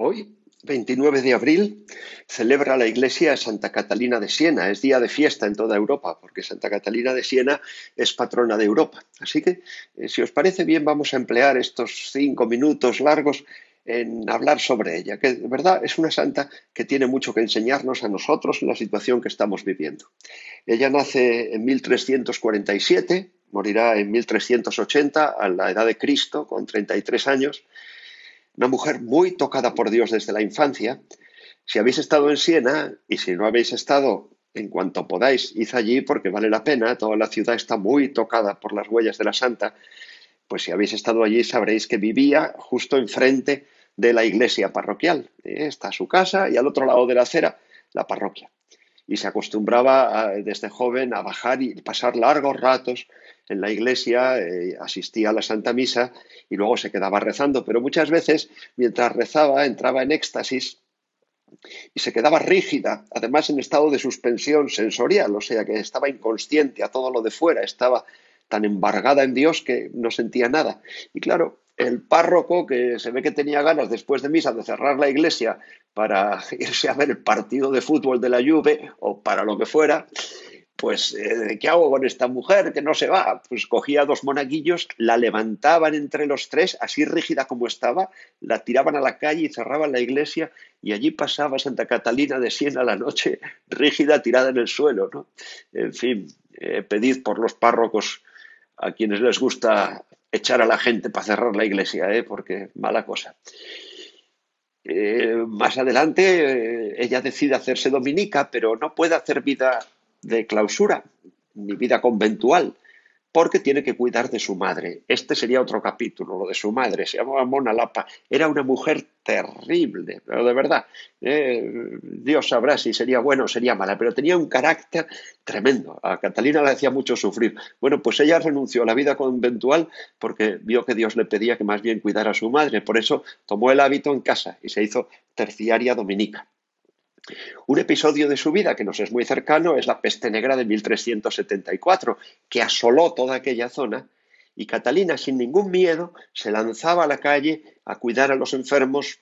Hoy, 29 de abril, celebra la Iglesia Santa Catalina de Siena. Es día de fiesta en toda Europa, porque Santa Catalina de Siena es patrona de Europa. Así que, eh, si os parece bien, vamos a emplear estos cinco minutos largos en hablar sobre ella, que de verdad es una santa que tiene mucho que enseñarnos a nosotros en la situación que estamos viviendo. Ella nace en 1347, morirá en 1380 a la edad de Cristo, con 33 años, una mujer muy tocada por Dios desde la infancia. Si habéis estado en Siena y si no habéis estado en cuanto podáis, id allí porque vale la pena, toda la ciudad está muy tocada por las huellas de la santa, pues si habéis estado allí sabréis que vivía justo enfrente de la iglesia parroquial. Está su casa y al otro lado de la acera la parroquia. Y se acostumbraba desde joven a bajar y pasar largos ratos en la iglesia, eh, asistía a la Santa Misa y luego se quedaba rezando, pero muchas veces mientras rezaba entraba en éxtasis y se quedaba rígida, además en estado de suspensión sensorial, o sea que estaba inconsciente a todo lo de fuera, estaba tan embargada en Dios que no sentía nada. Y claro, el párroco, que se ve que tenía ganas después de misa de cerrar la iglesia para irse a ver el partido de fútbol de la Juve o para lo que fuera, pues, eh, ¿qué hago con esta mujer que no se va? Pues cogía dos monaguillos, la levantaban entre los tres, así rígida como estaba, la tiraban a la calle y cerraban la iglesia y allí pasaba Santa Catalina de Siena la noche, rígida, tirada en el suelo, ¿no? En fin, eh, pedid por los párrocos a quienes les gusta echar a la gente para cerrar la iglesia, ¿eh? porque mala cosa. Eh, más adelante ella decide hacerse dominica, pero no puede hacer vida de clausura, ni vida conventual, porque tiene que cuidar de su madre. Este sería otro capítulo, lo de su madre. Se llamaba Mona Lapa. Era una mujer terrible, pero de verdad, eh, Dios sabrá si sería buena o sería mala, pero tenía un carácter tremendo. A Catalina le hacía mucho sufrir. Bueno, pues ella renunció a la vida conventual porque vio que Dios le pedía que más bien cuidara a su madre. Por eso tomó el hábito en casa y se hizo terciaria dominica. Un episodio de su vida que nos es muy cercano es la peste negra de 1374, que asoló toda aquella zona y Catalina, sin ningún miedo, se lanzaba a la calle a cuidar a los enfermos.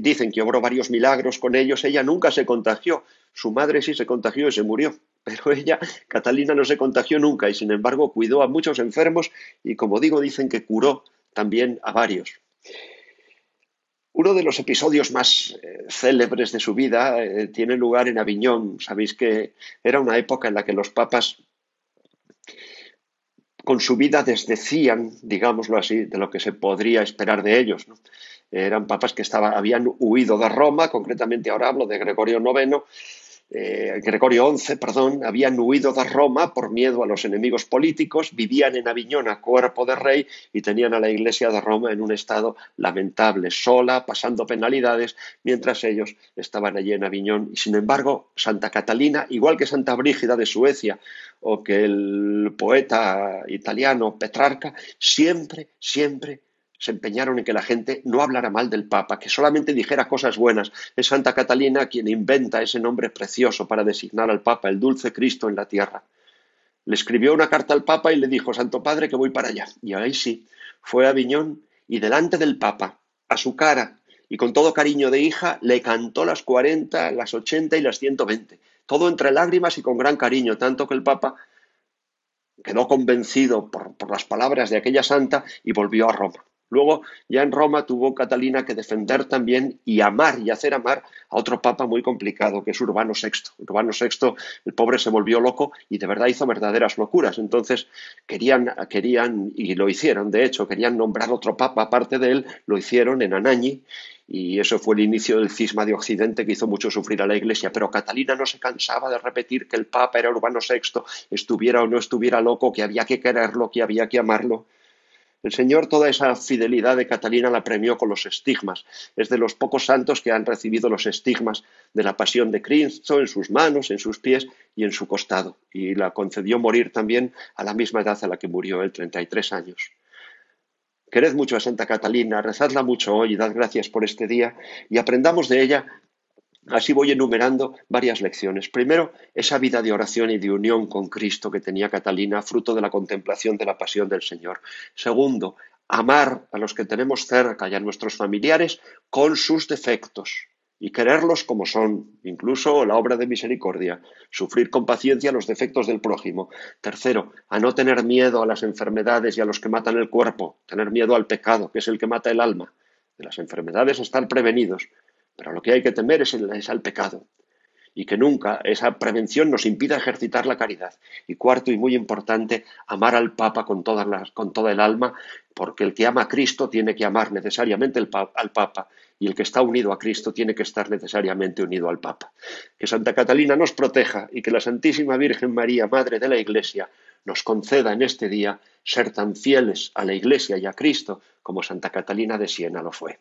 dicen que obró varios milagros con ellos. Ella nunca se contagió. Su madre sí se contagió y se murió. Pero ella, Catalina, no se contagió nunca y, sin embargo, cuidó a muchos enfermos y, como digo, dicen que curó también a varios. Uno de los episodios más eh, célebres de su vida eh, tiene lugar en Aviñón. Sabéis que era una época en la que los papas con su vida desdecían, digámoslo así, de lo que se podría esperar de ellos. Eran papas que habían huido de Roma, concretamente ahora hablo de Gregorio IX, eh, Gregorio XI, perdón, habían huido de Roma por miedo a los enemigos políticos, vivían en Aviñón a cuerpo de rey y tenían a la Iglesia de Roma en un estado lamentable, sola, pasando penalidades, mientras ellos estaban allí en Aviñón. Y sin embargo, Santa Catalina, igual que Santa Brígida de Suecia o que el poeta italiano Petrarca, siempre, siempre se empeñaron en que la gente no hablara mal del Papa, que solamente dijera cosas buenas. Es Santa Catalina quien inventa ese nombre precioso para designar al Papa, el dulce Cristo en la tierra. Le escribió una carta al Papa y le dijo, Santo Padre, que voy para allá. Y ahí sí, fue a Aviñón y delante del Papa, a su cara y con todo cariño de hija, le cantó las cuarenta, las ochenta y las ciento veinte. Todo entre lágrimas y con gran cariño, tanto que el Papa quedó convencido por, por las palabras de aquella santa y volvió a Roma. Luego, ya en Roma, tuvo Catalina que defender también y amar y hacer amar a otro papa muy complicado, que es Urbano VI. Urbano VI, el pobre se volvió loco y de verdad hizo verdaderas locuras. Entonces, querían, querían y lo hicieron, de hecho, querían nombrar otro papa aparte de él, lo hicieron en Anañi, y eso fue el inicio del cisma de Occidente que hizo mucho sufrir a la Iglesia. Pero Catalina no se cansaba de repetir que el Papa era Urbano VI, estuviera o no estuviera loco, que había que quererlo, que había que amarlo. El Señor toda esa fidelidad de Catalina la premió con los estigmas. Es de los pocos santos que han recibido los estigmas de la pasión de Cristo en sus manos, en sus pies y en su costado. Y la concedió morir también a la misma edad a la que murió él, 33 años. Quered mucho a Santa Catalina, rezadla mucho hoy y dad gracias por este día y aprendamos de ella Así voy enumerando varias lecciones. Primero, esa vida de oración y de unión con Cristo que tenía Catalina, fruto de la contemplación de la pasión del Señor. Segundo, amar a los que tenemos cerca y a nuestros familiares con sus defectos y quererlos como son, incluso la obra de misericordia, sufrir con paciencia los defectos del prójimo. Tercero, a no tener miedo a las enfermedades y a los que matan el cuerpo, tener miedo al pecado, que es el que mata el alma. De las enfermedades están prevenidos, pero lo que hay que temer es, el, al pecado y que nunca esa prevención nos impida ejercitar la caridad. Y cuarto y muy importante, amar al Papa con, toda el alma, porque el que ama a Cristo tiene que amar necesariamente al Papa y el que está unido a Cristo tiene que estar necesariamente unido al Papa. Que Santa Catalina nos proteja y que la Santísima Virgen María, Madre de la Iglesia, nos conceda en este día ser tan fieles a la Iglesia y a Cristo como Santa Catalina de Siena lo fue.